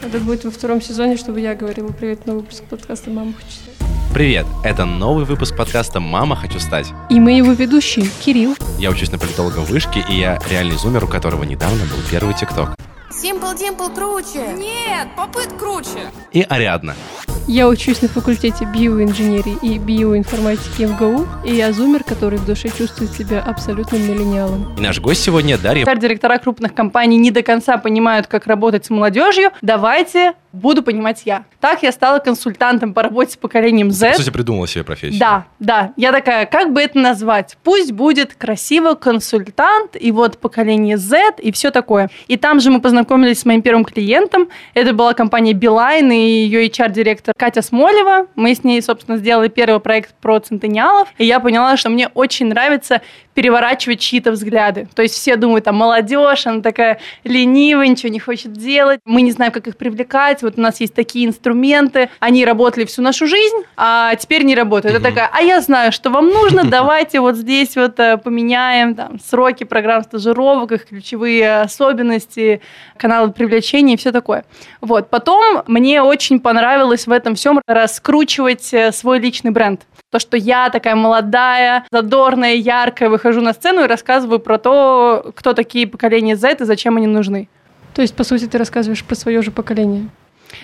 Это будет во втором сезоне, чтобы я говорила привет на выпуск подкаста «Мама хочу стать». Привет! Это новый выпуск подкаста «Мама, хочу стать». И мы его ведущие, Кирилл. Я учусь на политолога в вышке, и я реальный зумер, у которого недавно был первый ТикТок. Симпл Димпл круче. Нет, попыт круче. И Ариадна. Я учусь на факультете биоинженерии и биоинформатики МГУ, и я зумер, который в душе чувствует себя абсолютным миллениалом. И наш гость сегодня Дарья. Директора крупных компаний не до конца понимают, как работать с молодежью. Давайте буду понимать я. Так я стала консультантом по работе с поколением Z. По сути, придумала себе профессию. Да, да. Я такая, как бы это назвать? Пусть будет красиво консультант, и вот поколение Z, и все такое. И там же мы познакомились с моим первым клиентом. Это была компания Билайн, и ее HR-директор Катя Смолева. Мы с ней, собственно, сделали первый проект про центениалов. И я поняла, что мне очень нравится переворачивать чьи-то взгляды. То есть все думают, там, молодежь, она такая ленивая, ничего не хочет делать, мы не знаем, как их привлекать, вот у нас есть такие инструменты, они работали всю нашу жизнь, а теперь не работают. Это такая, а я знаю, что вам нужно, давайте вот здесь вот э, поменяем там, сроки программ стажировок, их ключевые особенности, каналы привлечения и все такое. Вот. Потом мне очень понравилось в этом всем раскручивать э, свой личный бренд. То, что я такая молодая, задорная, яркая, выхожу на сцену и рассказываю про то, кто такие поколения Z и зачем они нужны. То есть, по сути, ты рассказываешь про свое же поколение.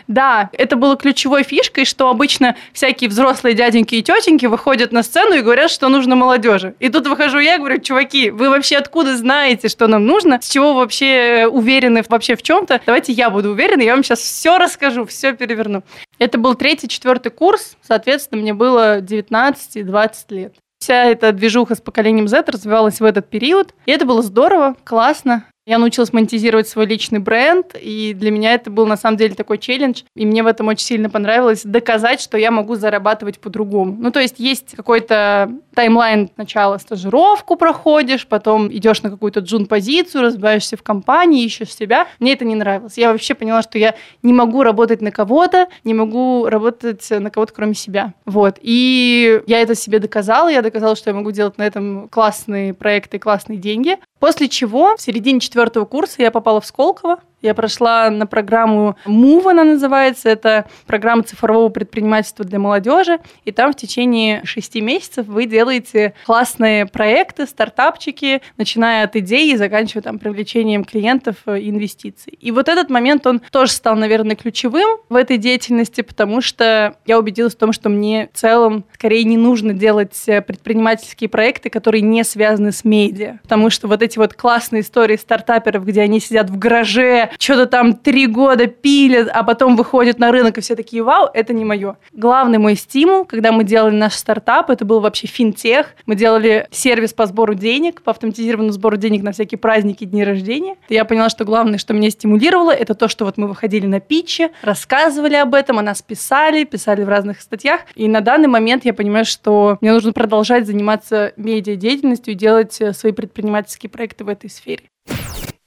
Да, это было ключевой фишкой, что обычно всякие взрослые дяденьки и тетеньки выходят на сцену и говорят, что нужно молодежи. И тут выхожу я и говорю, чуваки, вы вообще откуда знаете, что нам нужно? С чего вообще уверены вообще в чем-то? Давайте я буду уверена, я вам сейчас все расскажу, все переверну. Это был третий, четвертый курс, соответственно, мне было 19 и 20 лет. Вся эта движуха с поколением Z развивалась в этот период. И это было здорово, классно. Я научилась монетизировать свой личный бренд, и для меня это был на самом деле такой челлендж, и мне в этом очень сильно понравилось доказать, что я могу зарабатывать по-другому. Ну, то есть есть какой-то таймлайн сначала стажировку проходишь, потом идешь на какую-то джун-позицию, разбиваешься в компании, ищешь себя. Мне это не нравилось. Я вообще поняла, что я не могу работать на кого-то, не могу работать на кого-то, кроме себя. Вот. И я это себе доказала, я доказала, что я могу делать на этом классные проекты, классные деньги. После чего в середине четвертого курса я попала в Сколково, я прошла на программу MOVE, она называется. Это программа цифрового предпринимательства для молодежи. И там в течение шести месяцев вы делаете классные проекты, стартапчики, начиная от идеи и заканчивая там привлечением клиентов и инвестиций. И вот этот момент, он тоже стал, наверное, ключевым в этой деятельности, потому что я убедилась в том, что мне в целом скорее не нужно делать предпринимательские проекты, которые не связаны с медиа. Потому что вот эти вот классные истории стартаперов, где они сидят в гараже, что-то там три года пилят, а потом выходят на рынок, и все такие, вау, это не мое. Главный мой стимул, когда мы делали наш стартап, это был вообще финтех. Мы делали сервис по сбору денег, по автоматизированному сбору денег на всякие праздники, дни рождения. Я поняла, что главное, что меня стимулировало, это то, что вот мы выходили на питче, рассказывали об этом, о нас писали, писали в разных статьях. И на данный момент я понимаю, что мне нужно продолжать заниматься медиа-деятельностью и делать э, свои предпринимательские проекты в этой сфере.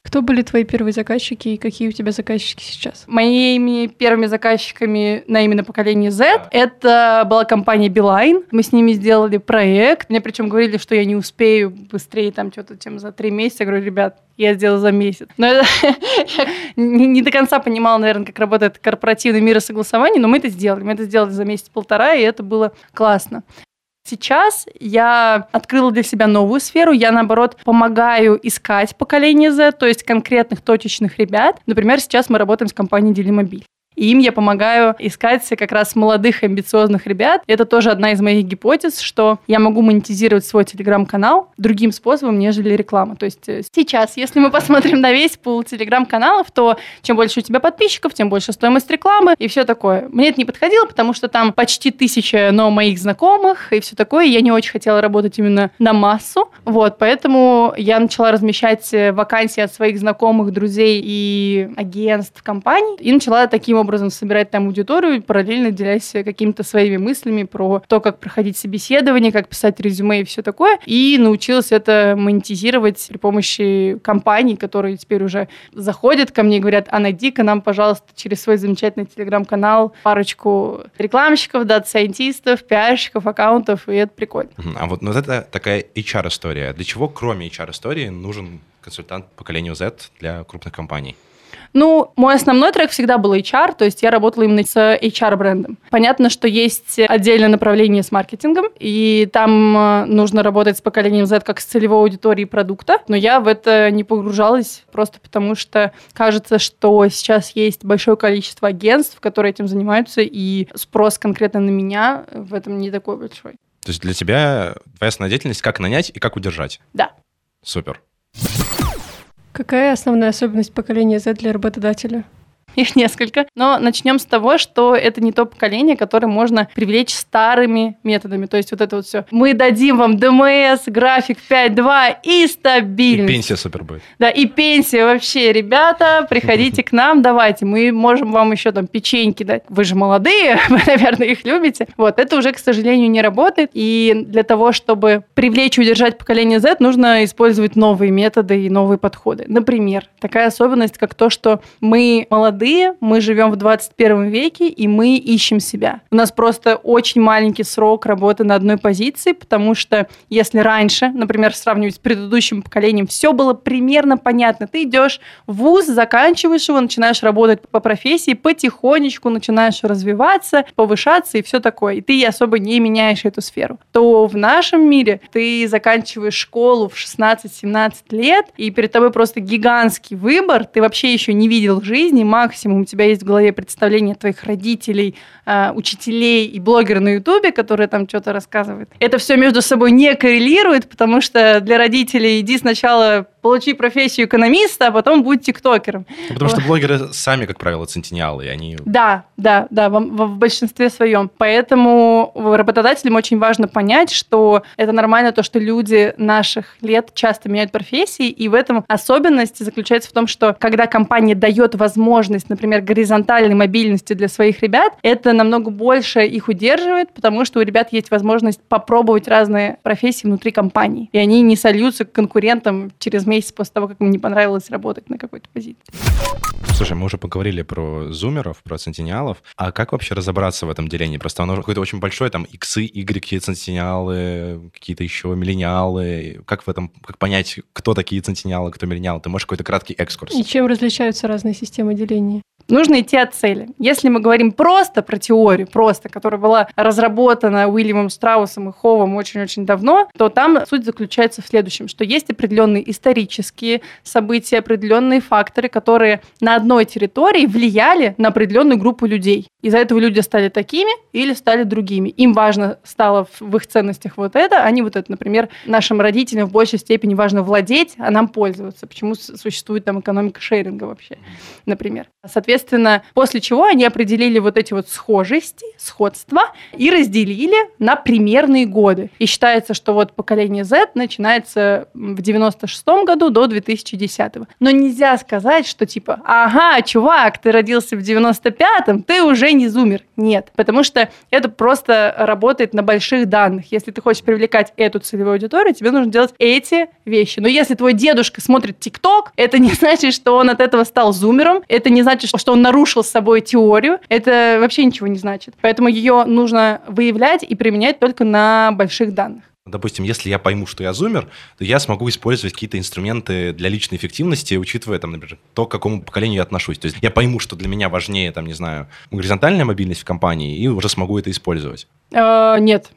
Кто были твои первые заказчики и какие у тебя заказчики сейчас? Моими первыми заказчиками на именно поколение Z это была компания Beeline. Мы с ними сделали проект. Мне причем говорили, что я не успею быстрее там что-то, чем за три месяца. Я говорю, ребят, я сделала за месяц. Но это, я не, не до конца понимала, наверное, как работает корпоративный мир и согласование, но мы это сделали. Мы это сделали за месяц-полтора, и это было классно. Сейчас я открыла для себя новую сферу. Я, наоборот, помогаю искать поколение Z, то есть конкретных точечных ребят. Например, сейчас мы работаем с компанией Делимобиль. И им я помогаю искать как раз молодых амбициозных ребят. Это тоже одна из моих гипотез, что я могу монетизировать свой телеграм-канал другим способом, нежели реклама. То есть э, сейчас, если мы посмотрим на весь пул телеграм-каналов, то чем больше у тебя подписчиков, тем больше стоимость рекламы и все такое. Мне это не подходило, потому что там почти тысяча, но моих знакомых и все такое. Я не очень хотела работать именно на массу. Вот, поэтому я начала размещать э, вакансии от своих знакомых, друзей и агентств, компаний. И начала таким образом образом собирать там аудиторию, параллельно делясь какими-то своими мыслями про то, как проходить собеседование, как писать резюме и все такое. И научилась это монетизировать при помощи компаний, которые теперь уже заходят ко мне и говорят, а найди-ка нам, пожалуйста, через свой замечательный телеграм-канал парочку рекламщиков, дата-сайентистов, пиарщиков, аккаунтов, и это прикольно. А вот, ну, вот это такая HR-история. Для чего, кроме HR-истории, нужен консультант поколению Z для крупных компаний? Ну, мой основной трек всегда был HR, то есть я работала именно с HR-брендом. Понятно, что есть отдельное направление с маркетингом, и там э, нужно работать с поколением Z как с целевой аудиторией продукта, но я в это не погружалась просто потому, что кажется, что сейчас есть большое количество агентств, которые этим занимаются, и спрос конкретно на меня в этом не такой большой. То есть для тебя твоя основная деятельность как нанять и как удержать? Да. Супер. Какая основная особенность поколения Z для работодателя? Их несколько. Но начнем с того, что это не то поколение, которое можно привлечь старыми методами. То есть вот это вот все. Мы дадим вам ДМС, график 5.2 и стабильность. И пенсия супер будет. Да, и пенсия вообще. Ребята, приходите к нам, давайте. Мы можем вам еще там печеньки дать. Вы же молодые, вы, наверное, их любите. Вот, это уже, к сожалению, не работает. И для того, чтобы привлечь и удержать поколение Z, нужно использовать новые методы и новые подходы. Например, такая особенность, как то, что мы молодые, молодые, мы живем в 21 веке, и мы ищем себя. У нас просто очень маленький срок работы на одной позиции, потому что если раньше, например, сравнивать с предыдущим поколением, все было примерно понятно. Ты идешь в ВУЗ, заканчиваешь его, начинаешь работать по профессии, потихонечку начинаешь развиваться, повышаться и все такое. И ты особо не меняешь эту сферу. То в нашем мире ты заканчиваешь школу в 16-17 лет, и перед тобой просто гигантский выбор, ты вообще еще не видел жизни, максимум максимум у тебя есть в голове представление твоих родителей, э, учителей и блогера на Ютубе, которые там что-то рассказывают. Это все между собой не коррелирует, потому что для родителей иди сначала получи профессию экономиста, а потом будь тиктокером. Ну, потому что блогеры сами, как правило, центениалы, и они... Да, да, да, в, в, большинстве своем. Поэтому работодателям очень важно понять, что это нормально то, что люди наших лет часто меняют профессии, и в этом особенность заключается в том, что когда компания дает возможность, например, горизонтальной мобильности для своих ребят, это намного больше их удерживает, потому что у ребят есть возможность попробовать разные профессии внутри компании, и они не сольются к конкурентам через месяц месяц после того, как мне не понравилось работать на какой-то позиции. Слушай, мы уже поговорили про зумеров, про центениалов. А как вообще разобраться в этом делении? Просто оно какое-то очень большое, там, иксы, игреки, центениалы, какие-то еще миллениалы. Как в этом, как понять, кто такие центениалы, кто миллениалы? Ты можешь какой-то краткий экскурс? И чем различаются разные системы деления? Нужно идти от цели. Если мы говорим просто про теорию, просто, которая была разработана Уильямом Страусом и Ховом очень-очень давно, то там суть заключается в следующем, что есть определенные исторические события, определенные факторы, которые на одной территории влияли на определенную группу людей. Из-за этого люди стали такими или стали другими. Им важно стало в их ценностях вот это, не вот это. Например, нашим родителям в большей степени важно владеть, а нам пользоваться. Почему существует там экономика шеринга вообще, например. Соответственно, Соответственно, после чего они определили вот эти вот схожести, сходства и разделили на примерные годы. И считается, что вот поколение Z начинается в 96 году до 2010. Но нельзя сказать, что типа, ага, чувак, ты родился в 95-м, ты уже не зумер. Нет, потому что это просто работает на больших данных. Если ты хочешь привлекать эту целевую аудиторию, тебе нужно делать эти вещи. Но если твой дедушка смотрит ТикТок, это не значит, что он от этого стал зумером, это не значит, что что он нарушил с собой теорию, это вообще ничего не значит. Поэтому ее нужно выявлять и применять только на больших данных. Допустим, если я пойму, что я зумер, то я смогу использовать какие-то инструменты для личной эффективности, учитывая, там, например, то, к какому поколению я отношусь. То есть я пойму, что для меня важнее, там, не знаю, горизонтальная мобильность в компании, и уже смогу это использовать. Э, нет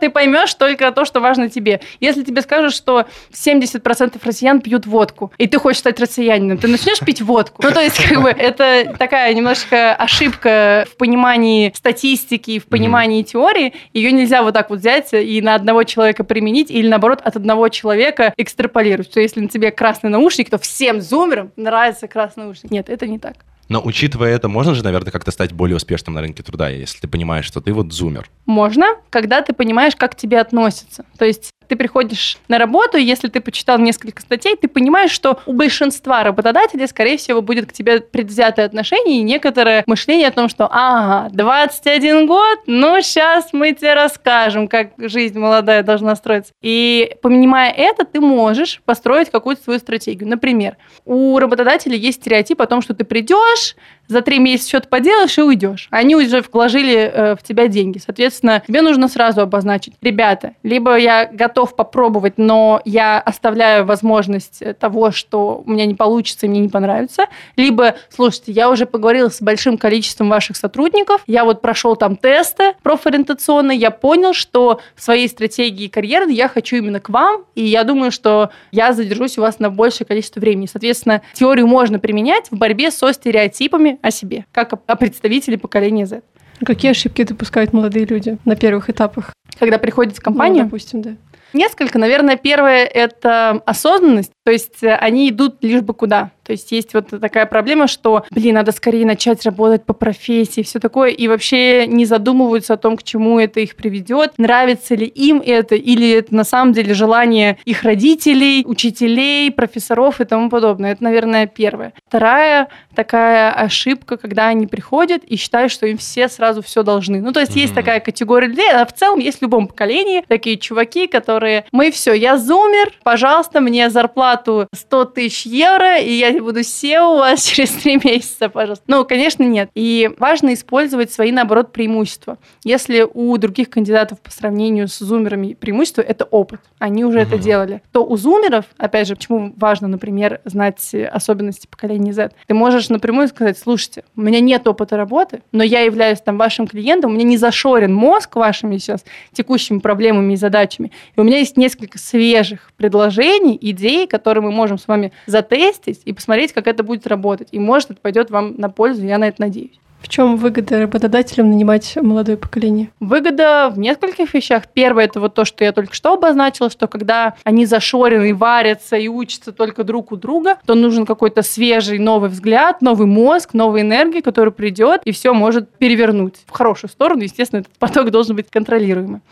ты поймешь только то, что важно тебе. Если тебе скажут, что 70% россиян пьют водку, и ты хочешь стать россиянином, ты начнешь пить водку. Ну, то есть, как бы, это такая немножко ошибка в понимании статистики, в понимании mm-hmm. теории. Ее нельзя вот так вот взять и на одного человека применить, или наоборот, от одного человека экстраполировать. Что если на тебе красный наушник, то всем зумерам нравится красный наушник. Нет, это не так. Но учитывая это, можно же, наверное, как-то стать более успешным на рынке труда, если ты понимаешь, что ты вот зумер. Можно, когда ты понимаешь, как к тебе относятся. То есть ты приходишь на работу, и если ты почитал несколько статей, ты понимаешь, что у большинства работодателей, скорее всего, будет к тебе предвзятое отношение и некоторое мышление о том, что ага, 21 год, ну сейчас мы тебе расскажем, как жизнь молодая должна строиться. И понимая это, ты можешь построить какую-то свою стратегию. Например, у работодателя есть стереотип о том, что ты придешь, за три месяца что-то поделаешь и уйдешь. Они уже вложили э, в тебя деньги. Соответственно, тебе нужно сразу обозначить, ребята, либо я готов попробовать, но я оставляю возможность того, что у меня не получится и мне не понравится, либо, слушайте, я уже поговорила с большим количеством ваших сотрудников, я вот прошел там тесты профориентационные, я понял, что в своей стратегии карьеры я хочу именно к вам, и я думаю, что я задержусь у вас на большее количество времени. Соответственно, теорию можно применять в борьбе со стереотипами о себе, как о представителе поколения Z. Какие ошибки допускают молодые люди на первых этапах? Когда приходят в компанию? Ну, допустим, да. Несколько. Наверное, первое – это осознанность. То есть э, они идут лишь бы куда. То есть есть вот такая проблема, что, блин, надо скорее начать работать по профессии, все такое, и вообще не задумываются о том, к чему это их приведет, нравится ли им это, или это на самом деле желание их родителей, учителей, профессоров и тому подобное. Это, наверное, первое. Вторая такая ошибка, когда они приходят и считают, что им все сразу все должны. Ну, то есть mm-hmm. есть такая категория людей, а в целом есть в любом поколении такие чуваки, которые, мы все, я зумер, пожалуйста, мне зарплату 100 тысяч евро, и я буду SEO у вас через три месяца, пожалуйста. Ну, конечно, нет. И важно использовать свои, наоборот, преимущества. Если у других кандидатов по сравнению с зумерами преимущество – это опыт, они уже uh-huh. это делали, то у зумеров, опять же, почему важно, например, знать особенности поколения Z, ты можешь напрямую сказать, слушайте, у меня нет опыта работы, но я являюсь там вашим клиентом, у меня не зашорен мозг вашими сейчас текущими проблемами и задачами, и у меня есть несколько свежих предложений, идей, которые мы можем с вами затестить и посмотреть, как это будет работать. И может, это пойдет вам на пользу, я на это надеюсь. В чем выгода работодателям нанимать молодое поколение? Выгода в нескольких вещах. Первое это вот то, что я только что обозначила, что когда они зашорены, варятся и учатся только друг у друга, то нужен какой-то свежий новый взгляд, новый мозг, новая энергия, которая придет и все может перевернуть в хорошую сторону. Естественно, этот поток должен быть контролируемый.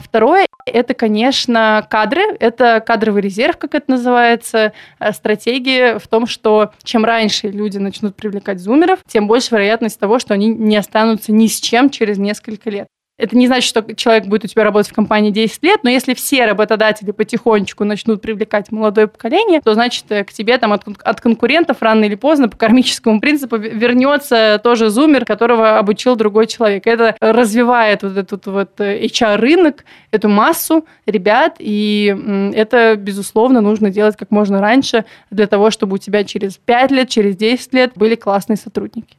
Второе – это, конечно, кадры. Это кадровый резерв, как это называется. Э, стратегия в том, что чем раньше люди начнут привлекать зумеров, тем больше вероятность того, что они не останутся ни с чем через несколько лет. Это не значит, что человек будет у тебя работать в компании 10 лет, но если все работодатели потихонечку начнут привлекать молодое поколение, то значит э, к тебе там от, от конкурентов рано или поздно по кармическому принципу вернется тоже зумер, которого обучил другой человек. Это развивает вот этот вот HR-рынок, э, эту массу ребят, и это, безусловно, нужно делать как можно раньше для того, чтобы у тебя через 5 лет, через 10 лет были классные сотрудники.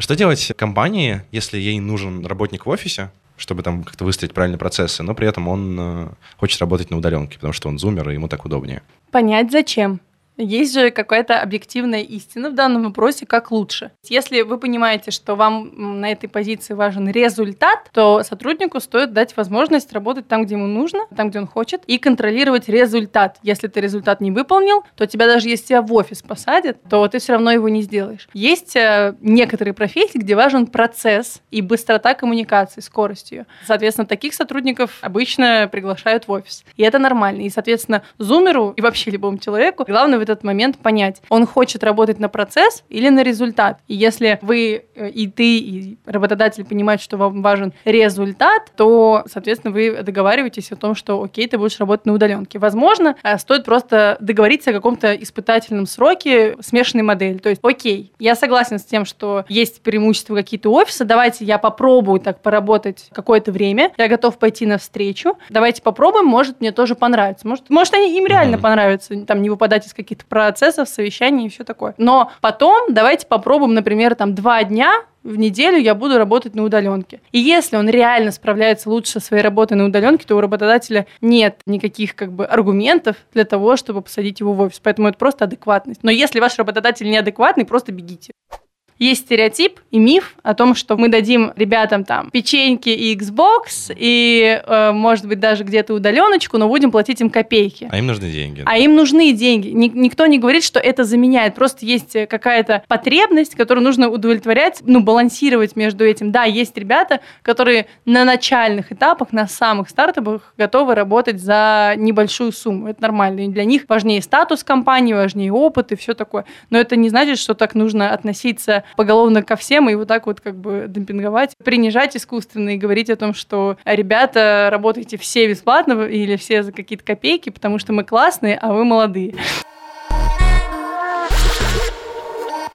Что делать компании, если ей нужен работник в офисе, чтобы там как-то выстроить правильные процессы, но при этом он э, хочет работать на удаленке, потому что он зумер, и ему так удобнее? Понять зачем. Есть же какая-то объективная истина в данном вопросе, как лучше. Если вы понимаете, что вам на этой позиции важен результат, то сотруднику стоит дать возможность работать там, где ему нужно, там, где он хочет, и контролировать результат. Если ты результат не выполнил, то тебя даже если тебя в офис посадят, то ты все равно его не сделаешь. Есть э, некоторые профессии, где важен процесс и быстрота коммуникации, скорость ее. Соответственно, таких сотрудников обычно приглашают в офис. И это нормально. И, соответственно, зумеру и вообще любому человеку главное в этот момент понять, он хочет работать на процесс или на результат. И если вы э, и ты, и работодатель понимают, что вам важен результат, то, соответственно, вы договариваетесь о том, что окей, ты будешь работать на удаленке. Возможно, э, стоит просто договориться о каком-то испытательном сроке смешанной модели. То есть, окей, я согласен с тем, что есть преимущества какие-то офиса, давайте я попробую так поработать какое-то время, я готов пойти навстречу, давайте попробуем, может, мне тоже понравится. Может, может они им реально понравятся, там, не выпадать из каких-то каких-то процессов, совещаний и все такое. Но потом давайте попробуем, например, там два дня в неделю я буду работать на удаленке. И если он реально справляется лучше со своей работой на удаленке, то у работодателя нет никаких как бы аргументов для того, чтобы посадить его в офис. Поэтому это просто адекватность. Но если ваш работодатель неадекватный, просто бегите. Есть стереотип и миф о том, что мы дадим ребятам там печеньки и Xbox, и, э, может быть, даже где-то удаленочку, но будем платить им копейки. А им нужны деньги. А им нужны деньги. Ник- никто не говорит, что это заменяет. Просто есть какая-то потребность, которую нужно удовлетворять, ну, балансировать между этим. Да, есть ребята, которые на начальных этапах, на самых стартапах готовы работать за небольшую сумму. Это нормально. И для них важнее статус компании, важнее опыт и все такое. Но это не значит, что так нужно относиться поголовно ко всем и вот так вот как бы демпинговать, принижать искусственно и говорить о том, что ребята, работаете все бесплатно или все за какие-то копейки, потому что мы классные, а вы молодые.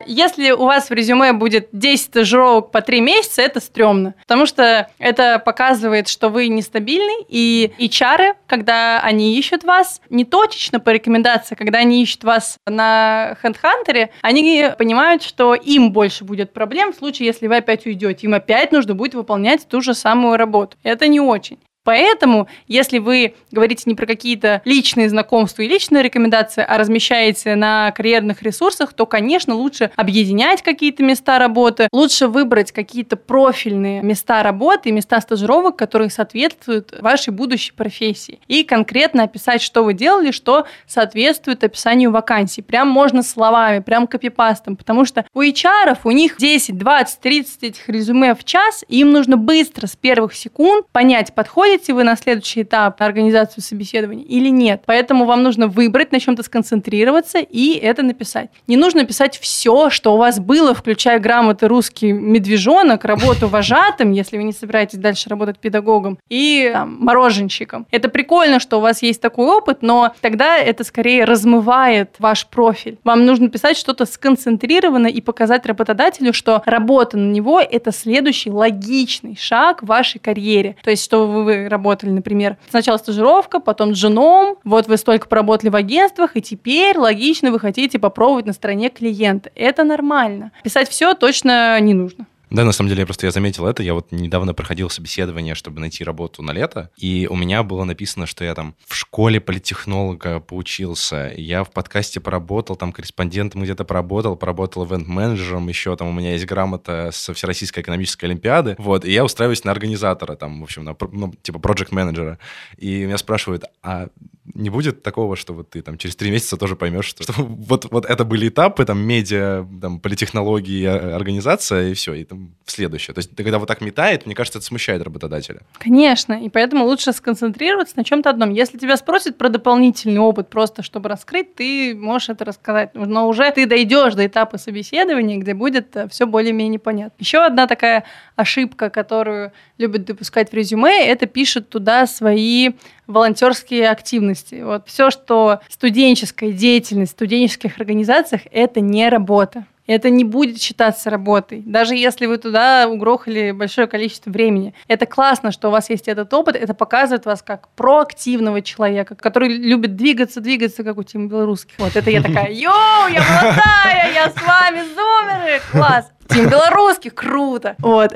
Если у вас в резюме будет 10 стажировок по 3 месяца, это стрёмно. Потому что это показывает, что вы нестабильны, и HR, когда они ищут вас, не точечно по рекомендации, когда они ищут вас на HeadHunter, они понимают, что им больше будет проблем в случае, если вы опять уйдете. Им опять нужно будет выполнять ту же самую работу. Это не очень. Поэтому, если вы говорите не про какие-то личные знакомства и личные рекомендации, а размещаете на карьерных ресурсах, то, конечно, лучше объединять какие-то места работы, лучше выбрать какие-то профильные места работы и места стажировок, которые соответствуют вашей будущей профессии. И конкретно описать, что вы делали, что соответствует описанию вакансий. Прям можно словами, прям копипастом, потому что у HR у них 10, 20, 30 этих резюме в час, и им нужно быстро с первых секунд понять, подходит переходите вы на следующий этап организацию собеседования или нет. Поэтому вам нужно выбрать, на чем-то сконцентрироваться и это написать. Не нужно писать все, что у вас было, включая грамоты русский медвежонок, работу вожатым, если вы не собираетесь дальше работать педагогом, и там, мороженщиком. Это прикольно, что у вас есть такой опыт, но тогда это скорее размывает ваш профиль. Вам нужно писать что-то сконцентрированно и показать работодателю, что работа на него – это следующий логичный шаг в вашей карьере. То есть, что вы работали, например, сначала стажировка, потом с женом, вот вы столько поработали в агентствах, и теперь логично вы хотите попробовать на стороне клиента. Это нормально. Писать все точно не нужно. Да, на самом деле, я просто я заметил это. Я вот недавно проходил собеседование, чтобы найти работу на лето, и у меня было написано, что я там в школе политехнолога поучился, я в подкасте поработал, там корреспондентом где-то поработал, поработал ивент-менеджером, еще там у меня есть грамота со Всероссийской экономической олимпиады, вот, и я устраиваюсь на организатора, там, в общем, на, ну, типа, проект-менеджера. И меня спрашивают, а не будет такого, что вот ты там через три месяца тоже поймешь, что, что вот, вот это были этапы, там, медиа, там, политехнологии, а, организация, и все, и в следующее. То есть, когда вот так метает, мне кажется, это смущает работодателя. Конечно, и поэтому лучше сконцентрироваться на чем-то одном. Если тебя спросят про дополнительный опыт, просто чтобы раскрыть, ты можешь это рассказать. Но уже ты дойдешь до этапа собеседования, где будет э, все более-менее понятно. Еще одна такая ошибка, которую любят допускать в резюме, это пишут туда свои волонтерские активности. Вот все, что студенческая деятельность в студенческих организациях, это не работа. Это не будет считаться работой, даже если вы туда угрохали большое количество времени. Это классно, что у вас есть этот опыт, это показывает вас как проактивного человека, который любит двигаться, двигаться, как у Тима Белорусских. Вот это я такая, йоу, я молодая, я с вами, зумеры, класс. Тим белорусских, круто. Вот.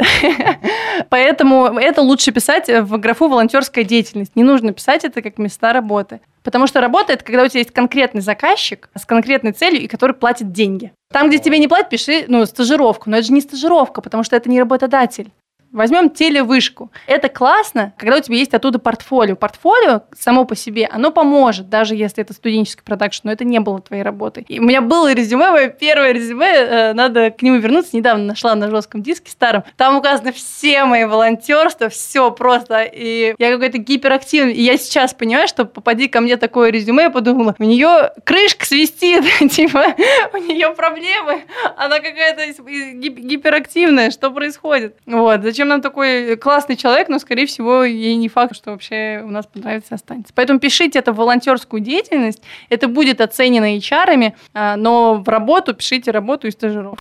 Поэтому это лучше писать в графу волонтерская деятельность. Не нужно писать это как места работы. Потому что работа это когда у тебя есть конкретный заказчик с конкретной целью и который платит деньги. Там, где тебе не платят, пиши ну, стажировку. Но это же не стажировка, потому что это не работодатель. Возьмем телевышку. Это классно, когда у тебя есть оттуда портфолио. Портфолио само по себе, оно поможет, даже если это студенческий продакшн, но это не было твоей работой. И у меня было резюме, мое первое резюме, э, надо к нему вернуться, недавно нашла на жестком диске старом. Там указаны все мои волонтерства, все просто. И я какой-то гиперактивный. И я сейчас понимаю, что попади ко мне такое резюме, я подумала, у нее крышка свистит, типа, у нее проблемы, она какая-то гиперактивная, что происходит? Вот, зачем зачем нам такой классный человек, но, скорее всего, ей не факт, что вообще у нас понравится останется. Поэтому пишите это в волонтерскую деятельность, это будет оценено HR, а, но в работу пишите работу и стажировку.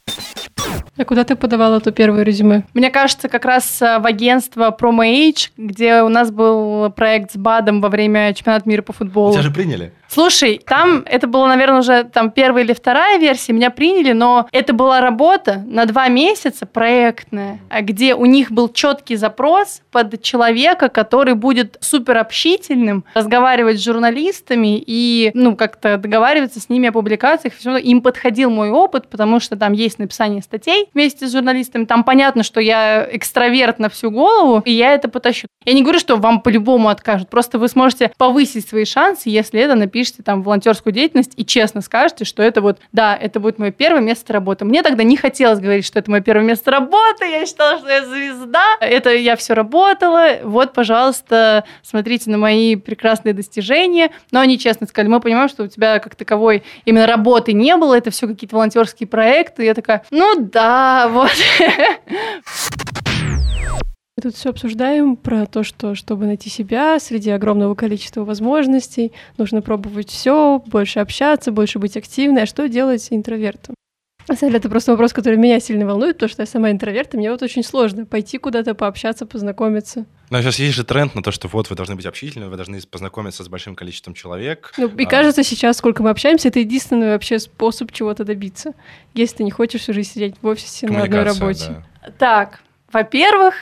А куда ты подавала это первое резюме? Мне кажется, как раз а, в агентство PromoAge, где у нас был проект с БАДом во время чемпионата мира по футболу. Тебя же приняли? Слушай, там это было, наверное, уже там первая или вторая версия, меня приняли, но это была работа на два месяца проектная, где у них был четкий запрос под человека, который будет супер общительным, разговаривать с журналистами и, ну, как-то договариваться с ними о публикациях. Все, им подходил мой опыт, потому что там есть написание статей вместе с журналистами. Там понятно, что я экстраверт на всю голову, и я это потащу. Я не говорю, что вам по-любому откажут, просто вы сможете повысить свои шансы, если это напишите там волонтерскую деятельность и честно скажете, что это вот, да, это будет мое первое место работы. Мне тогда не хотелось говорить, что это мое первое место работы, я считала, что я звезда, это я все работала, вот, пожалуйста, смотрите на мои прекрасные достижения. Но они честно сказали, мы понимаем, что у тебя как таковой именно работы не было, это все какие-то волонтерские проекты. Я такая, ну да, вот. Мы тут все обсуждаем про то, что чтобы найти себя среди огромного количества возможностей, нужно пробовать все, больше общаться, больше быть активной. А что делать интровертом? На самом деле, это просто вопрос, который меня сильно волнует, потому что я сама интроверт, и мне вот очень сложно пойти куда-то пообщаться, познакомиться. Но сейчас есть же тренд на то, что вот вы должны быть общительны, вы должны познакомиться с большим количеством человек. Ну, и А, кажется, сейчас, сколько мы общаемся, это единственный вообще способ чего-то добиться. Если ты не хочешь всю жизнь сидеть в офисе на одной работе. да. Так, во-первых,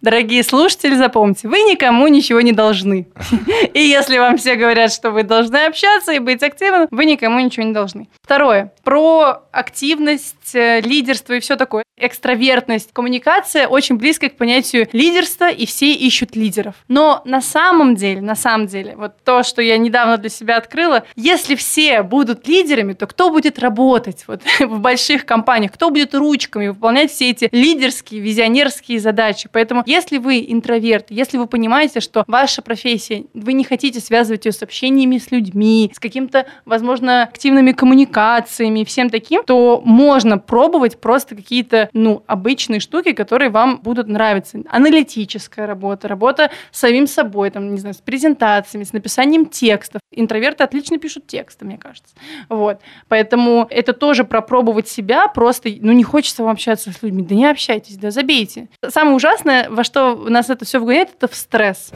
дорогие слушатели, запомните, вы никому ничего не должны. И если вам все говорят, что вы должны общаться и быть активным, вы никому ничего не должны. Второе. Про активность, э, лидерство и все такое. Экстравертность, коммуникация очень близко к понятию лидерства, и все ищут лидеров. Но на самом деле, на самом деле, вот то, что я недавно для себя открыла, если все будут лидерами, то кто будет работать вот, в больших компаниях, кто будет ручками выполнять все эти лидерские, визионерские задачи. Поэтому, если вы интроверт, если вы понимаете, что ваша профессия, вы не хотите связывать ее с общениями с людьми, с каким-то, возможно, активными коммуникациями и всем таким, то можно пробовать просто какие-то, ну, обычные штуки, которые вам будут нравиться. Аналитическая работа, работа с самим собой, там, не знаю, с презентациями, с написанием текстов. Интроверты отлично пишут тексты, мне кажется. Вот. Поэтому это тоже пропробовать себя, просто, ну, не хочется вам общаться с людьми. Да не общайтесь, да забейте. Самое ужасное, во что нас это все вгоняет, это в стресс.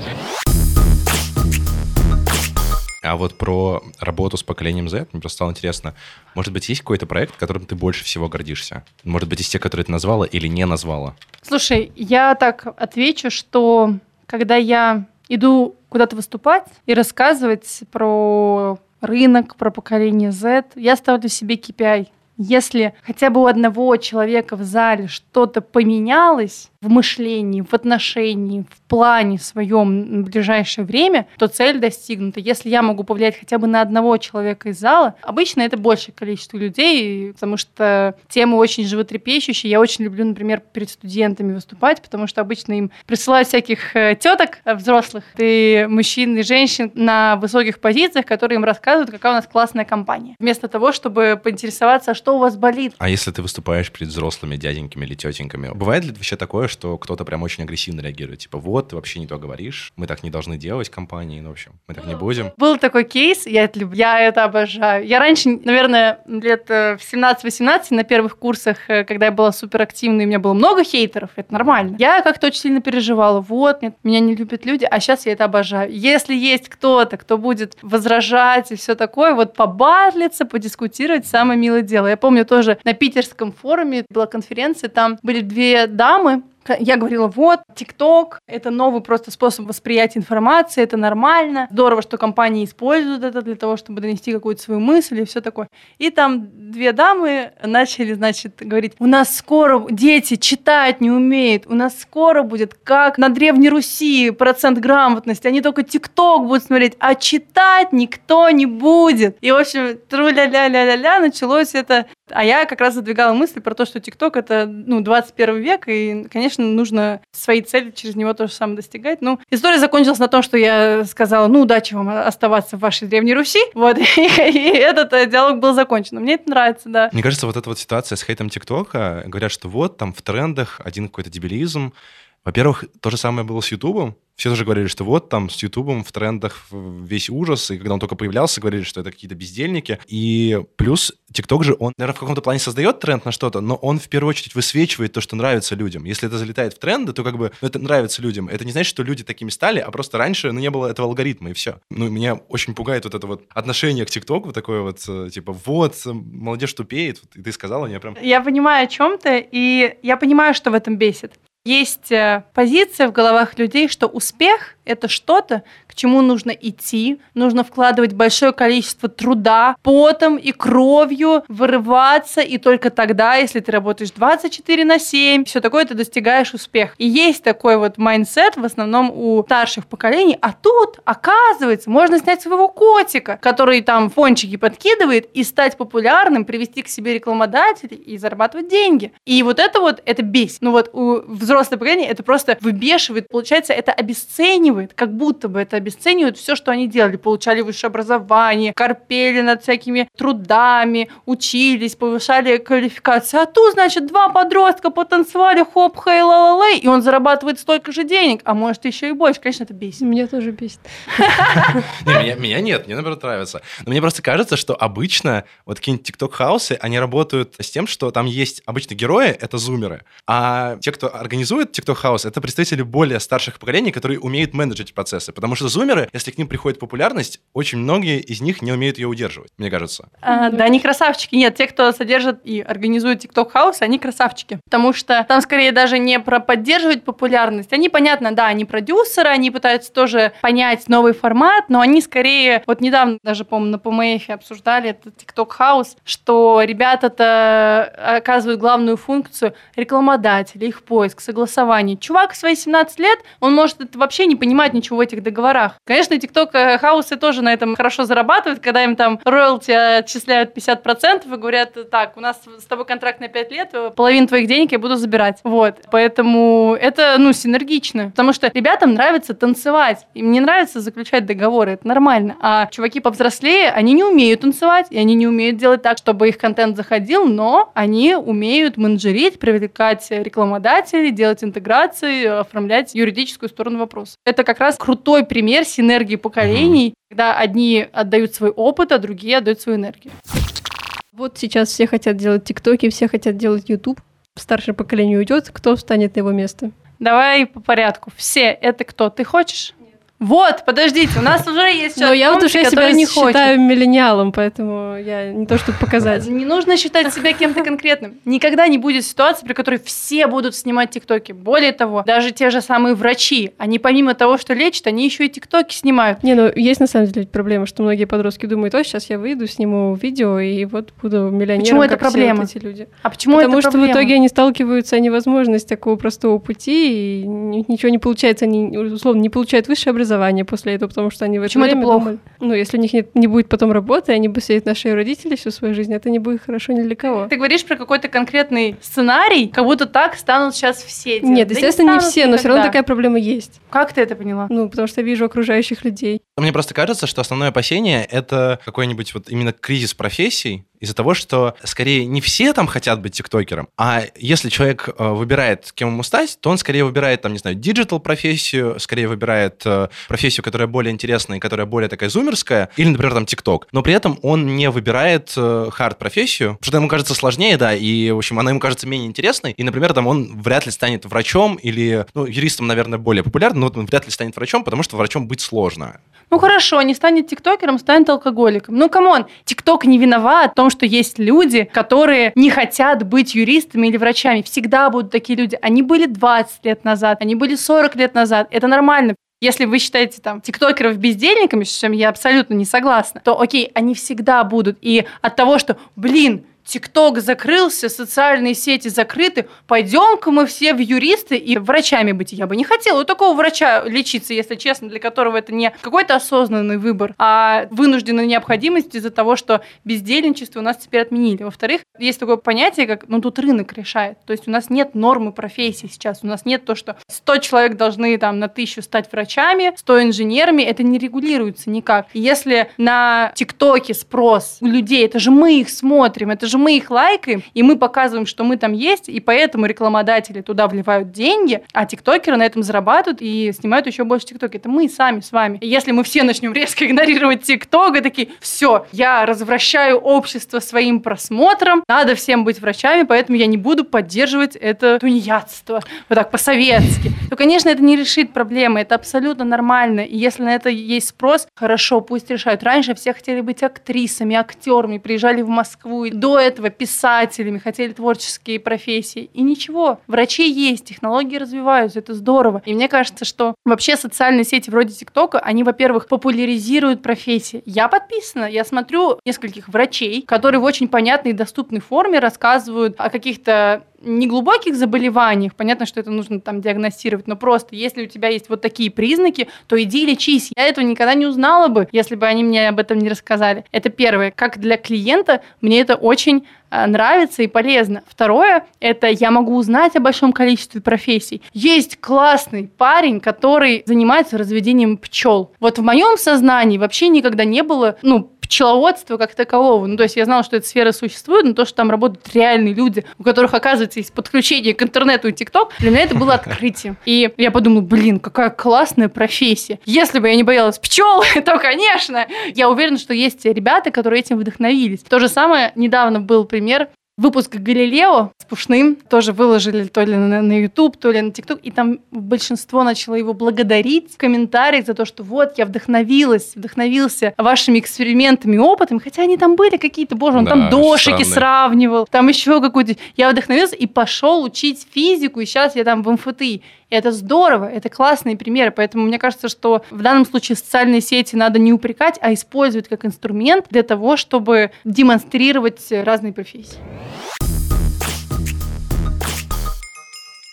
А вот про работу с поколением Z, мне просто стало интересно, может быть, есть какой-то проект, которым ты больше всего гордишься? Может быть, из тех, которые ты назвала или не назвала? Слушай, я так отвечу, что когда я иду куда-то выступать и рассказывать про рынок, про поколение Z, я ставлю себе KPI. Если хотя бы у одного человека в зале что-то поменялось в мышлении, в отношении, в плане своем в ближайшее время, то цель достигнута. Если я могу повлиять хотя бы на одного человека из зала, обычно это большее количество людей, потому что темы очень животрепещущие. Я очень люблю, например, перед студентами выступать, потому что обычно им присылают всяких э, теток э, взрослых, и мужчин, и женщин на высоких позициях, которые им рассказывают, какая у нас классная компания. Вместо того, чтобы поинтересоваться, а что у вас болит. А если ты выступаешь перед взрослыми дяденьками или тетеньками, бывает ли вообще такое, что кто-то прям очень агрессивно реагирует? Типа, вот, ты вообще не то говоришь, мы так не должны делать компании, ну, в общем, мы так не будем. Был такой кейс, я это люблю, я это обожаю. Я раньше, наверное, лет э, в 17-18 на первых курсах, э, когда я была суперактивной, у меня было много хейтеров, это нормально. Я как-то очень сильно переживала, вот, нет, меня не любят люди, а сейчас я это обожаю. Если есть кто-то, кто будет возражать и все такое, вот побадлиться, подискутировать, самое милое дело. Я помню тоже на питерском форуме была конференция, там были две дамы, я говорила, вот, ТикТок – это новый просто способ восприятия информации, это нормально. Здорово, что компании используют это для того, чтобы донести какую-то свою мысль и все такое. И там две дамы начали, значит, говорить, у нас скоро дети читать не умеют, у нас скоро будет, как на Древней Руси, процент грамотности, они только ТикТок будут смотреть, а читать никто не будет. И, в общем, тру-ля-ля-ля-ля-ля, началось это а я как раз задвигала мысли про то, что ТикТок это ну, 21 век, и, конечно, нужно свои цели через него тоже самое достигать. Ну, история закончилась на том, что я сказала, ну, удачи вам оставаться в вашей Древней Руси. Вот, и, и этот э, диалог был закончен. Мне это нравится, да. Мне кажется, вот эта вот ситуация с хейтом ТикТока, говорят, что вот там в трендах один какой-то дебилизм. Во-первых, то же самое было с Ютубом. Все тоже говорили, что вот там с Ютубом в трендах весь ужас, и когда он только появлялся, говорили, что это какие-то бездельники. И плюс ТикТок же, он, наверное, в каком-то плане создает тренд на что-то, но он в первую очередь высвечивает то, что нравится людям. Если это залетает в тренды, то как бы ну, это нравится людям. Это не значит, что люди такими стали, а просто раньше ну, не было этого алгоритма, и все. Ну, меня очень пугает вот это вот отношение к ТикТоку, такое вот, э, типа, вот, молодежь тупеет, и ты сказала, я прям... Я понимаю о чем-то, и я понимаю, что в этом бесит. Есть э, позиция в головах людей, что успех – это что-то, чему нужно идти, нужно вкладывать большое количество труда, потом и кровью, вырываться, и только тогда, если ты работаешь 24 на 7, все такое, ты достигаешь успеха. И есть такой вот mindset в основном у старших поколений, а тут, оказывается, можно снять своего котика, который там пончики подкидывает, и стать популярным, привести к себе рекламодателей и зарабатывать деньги. И вот это вот, это бесит. Ну вот у взрослого поколения это просто выбешивает, получается, это обесценивает, как будто бы это обесценивают все, что они делали. Получали высшее образование, корпели над всякими трудами, учились, повышали квалификацию. А тут, значит, два подростка потанцевали, хоп, хей, ла ла и он зарабатывает столько же денег, а может еще и больше. Конечно, это бесит. Меня тоже бесит. Не, меня, меня нет, мне, наоборот, нравится. Но мне просто кажется, что обычно вот какие-нибудь TikTok-хаусы, они работают с тем, что там есть обычно герои, это зумеры, а те, кто организует TikTok house, это представители более старших поколений, которые умеют менеджить процессы. Потому что зумеры, если к ним приходит популярность, очень многие из них не умеют ее удерживать, мне кажется. А, да, они красавчики. Нет, те, кто содержит и организует TikTok house, они красавчики. Потому что там скорее даже не про поддерживать популярность. Они, понятно, да, они продюсеры, они пытаются тоже понять новый формат, но они скорее, вот недавно даже, по-моему, на ПМЭФ обсуждали этот TikTok house, что ребята-то оказывают главную функцию рекламодателя, их поиск, согласование. Чувак в свои 17 лет, он может вообще не понимать ничего в этих договорах. Конечно, TikTok-хаусы тоже на этом хорошо зарабатывают, когда им там роялти отчисляют 50% и говорят, так, у нас с тобой контракт на 5 лет, половину твоих денег я буду забирать. Вот. Поэтому это, ну, синергично. Потому что ребятам нравится танцевать. Им не нравится заключать договоры. Это нормально. А чуваки повзрослее, они не умеют танцевать, и они не умеют делать так, чтобы их контент заходил, но они умеют менеджерить, привлекать рекламодателей, делать интеграции, оформлять юридическую сторону вопроса. Это как раз крутой пример синергии поколений, когда одни отдают свой опыт, а другие отдают свою энергию. Вот сейчас все хотят делать тиктоки, все хотят делать YouTube. Старшее поколение уйдет, кто встанет на его место? Давай по порядку. Все, это кто? Ты хочешь? Вот, подождите, у нас уже есть Но я в душе себя не считаю миллениалом, поэтому я не то, чтобы показать. Не нужно считать себя кем-то конкретным. Никогда не будет ситуации, при которой все будут снимать тиктоки. Более того, даже те же самые врачи, они помимо того, что лечат, они еще и тиктоки снимают. Не, ну есть на самом деле проблема, что многие подростки думают, о, сейчас я выйду, сниму видео, и вот буду миллионером, Почему это проблема? Вот эти люди. А почему Потому это что в итоге они сталкиваются о невозможности такого простого пути, и ничего не получается, они, условно, не получают высшее образование, образование после этого, потому что они в это Почему время это плохо? думали, ну, если у них нет, не будет потом работы, они бы сидеть на шее родителей всю свою жизнь, это не будет хорошо ни для кого. Ты говоришь про какой-то конкретный сценарий, как будто так станут сейчас все. Делать. Нет, да естественно, не, не все, но все равно такая проблема есть. Как ты это поняла? Ну, потому что я вижу окружающих людей. Мне просто кажется, что основное опасение — это какой-нибудь вот именно кризис профессий, из-за того, что скорее не все там хотят быть тиктокером, а если человек э, выбирает, кем ему стать, то он скорее выбирает, там, не знаю, digital профессию, скорее выбирает э, профессию, которая более интересная и которая более такая зумерская, или, например, там, TikTok. Но при этом он не выбирает э, hard-профессию, потому что ему кажется сложнее, да, и, в общем, она ему кажется менее интересной, и, например, там, он вряд ли станет врачом или, ну, юристом, наверное, более популярным, но вот он вряд ли станет врачом, потому что врачом быть сложно. Ну хорошо, не станет тиктокером, станет алкоголиком. Ну come on, TikTok не виноват в том, что есть люди, которые не хотят быть юристами или врачами. Всегда будут такие люди. Они были 20 лет назад, они были 40 лет назад. Это нормально. Если вы считаете там тиктокеров бездельниками, с чем я абсолютно не согласна, то окей, они всегда будут. И от того, что, блин, TikTok закрылся, социальные сети закрыты. Пойдем-ка мы все в юристы и врачами быть. Я бы не хотела у такого врача лечиться, если честно, для которого это не какой-то осознанный выбор, а вынужденная необходимость из-за того, что бездельничество у нас теперь отменили. Во-вторых, есть такое понятие, как, ну, тут рынок решает. То есть у нас нет нормы профессии сейчас. У нас нет то, что 100 человек должны там на тысячу стать врачами, 100 инженерами. Это не регулируется никак. Если на ТикТоке спрос у людей, это же мы их смотрим, это же же мы их лайкаем, и мы показываем, что мы там есть, и поэтому рекламодатели туда вливают деньги, а тиктокеры на этом зарабатывают и снимают еще больше тиктоки. Это мы сами с вами. И если мы все начнем резко игнорировать тикток и такие, все, я развращаю общество своим просмотром, надо всем быть врачами, поэтому я не буду поддерживать это тунеядство, вот так по-советски, то, конечно, это не решит проблемы, это абсолютно нормально. И если на это есть спрос, хорошо, пусть решают. Раньше все хотели быть актрисами, актерами, приезжали в Москву, и до этого писателями, хотели творческие профессии. И ничего, врачи есть, технологии развиваются, это здорово. И мне кажется, что вообще социальные сети вроде ТикТока, они, во-первых, популяризируют профессии. Я подписана, я смотрю нескольких врачей, которые в очень понятной и доступной форме рассказывают о каких-то неглубоких заболеваниях, понятно, что это нужно там диагностировать, но просто если у тебя есть вот такие признаки, то иди лечись. Я этого никогда не узнала бы, если бы они мне об этом не рассказали. Это первое. Как для клиента, мне это очень очень а, нравится и полезно. Второе – это я могу узнать о большом количестве профессий. Есть классный парень, который занимается разведением пчел. Вот в моем сознании вообще никогда не было, ну, пчеловодства как такового. Ну, то есть я знала, что эта сфера существует, но то, что там работают реальные люди, у которых, оказывается, есть подключение к интернету и ТикТок, для меня это было открытием. И я подумала, блин, какая классная профессия. Если бы я не боялась пчел, то, конечно, я уверена, что есть ребята, которые этим вдохновились. То же самое недавно был пример выпуск Галилео с Пушным тоже выложили то ли на, на YouTube, то ли на TikTok, и там большинство начало его благодарить в комментариях за то, что вот, я вдохновилась, вдохновился вашими экспериментами, опытами, хотя они там были какие-то, боже, он Да, там дошики странные. сравнивал, там еще какую-то... Я вдохновился и пошел учить физику, и сейчас я там в МФТИ. И это здорово, это классные примеры, поэтому мне кажется, что в данном случае социальные сети надо не упрекать, а использовать как инструмент для того, чтобы демонстрировать разные профессии.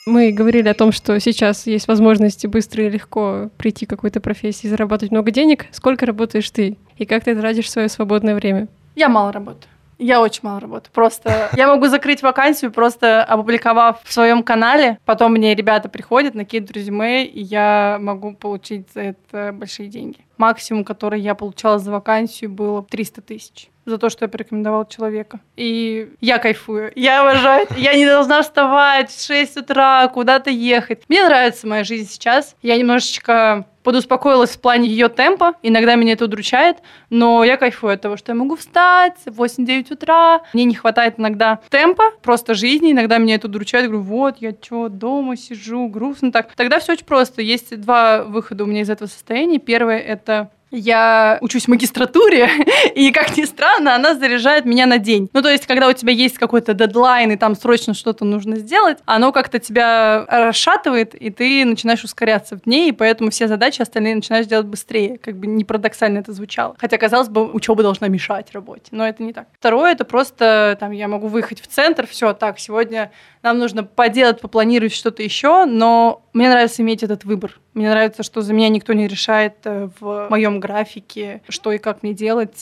Мы говорили о том, что сейчас есть возможности быстро и легко прийти к какой-то профессии и зарабатывать много денег. Сколько работаешь ты? И как ты тратишь свое свободное время? Я мало работаю. Я очень мало работаю. Просто я могу закрыть вакансию, просто опубликовав в своем канале. Потом мне ребята приходят, накидывают резюме, и я могу получить за это большие деньги. Максимум, который я получала за вакансию, было 300 тысяч за то, что я порекомендовала человека. И я кайфую. Я обожаю. Я не должна вставать в 6 утра, куда-то ехать. Мне нравится моя жизнь сейчас. Я немножечко подуспокоилась в плане ее темпа. Иногда меня это удручает, но я кайфую от того, что я могу встать в 8-9 утра. Мне не хватает иногда темпа, просто жизни. Иногда меня это удручает. Говорю, вот, я что, дома сижу, грустно так. Тогда все очень просто. Есть два выхода у меня из этого состояния. Первое — это я учусь в магистратуре, и, как ни странно, она заряжает меня на день. Ну, то есть, когда у тебя есть какой-то дедлайн, и там срочно что-то нужно сделать, оно как-то тебя расшатывает, и ты начинаешь ускоряться в дне, и поэтому все задачи остальные начинаешь делать быстрее. Как бы не парадоксально это звучало. Хотя, казалось бы, учеба должна мешать работе, но это не так. Второе, это просто, там, я могу выехать в центр, все, так, сегодня нам нужно поделать, попланировать что-то еще, но мне нравится иметь этот выбор. Мне нравится, что за меня никто не решает э, в моем графике, что и как мне делать.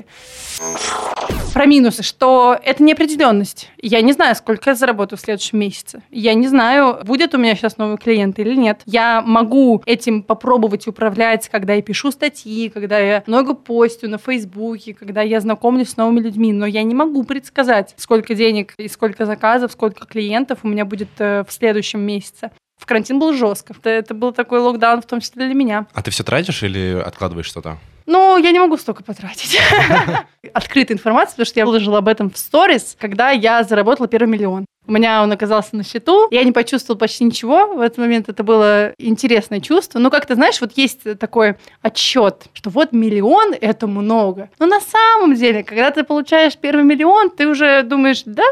Про минусы, что это неопределенность. Я не знаю, сколько я заработаю в следующем месяце. Я не знаю, будет у меня сейчас новый клиент или нет. Я могу этим попробовать управлять, когда я пишу статьи, когда я много постю на Фейсбуке, когда я знакомлюсь с новыми людьми, но я не могу предсказать, сколько денег и сколько заказов, сколько клиентов у меня будет э, в следующем месяце. В карантин был жестко. Это, это был такой локдаун, в том числе для меня. А ты все тратишь или откладываешь что-то? Ну, я не могу столько потратить. Открытая информация, потому что я выложила об этом в сторис, когда я заработала первый миллион. У меня он оказался на счету, я не почувствовала почти ничего. В этот момент это было интересное чувство. Ну, как ты знаешь, вот есть такой отчет, что вот миллион – это много. Но на самом деле, когда ты получаешь первый миллион, ты уже думаешь, да,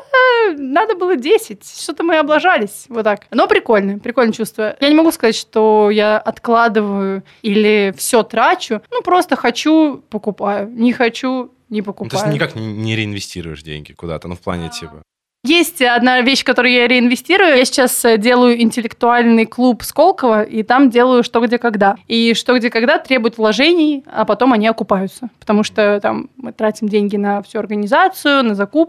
надо было 10, что-то мы облажались, вот так. Но прикольно, прикольное чувство. Я не могу сказать, что я откладываю или все трачу, ну, просто хочу – покупаю, не хочу – не Ну, покупаю. то есть никак не- не реинвестируешь деньги куда-то, ну в плане типа. Есть одна вещь, которую я реинвестирую. Я сейчас э, делаю интеллектуальный клуб Сколково, и там делаю что, где, когда. И что, где, когда требует вложений, а потом они окупаются. Потому что там мы тратим деньги на всю организацию, на закупки,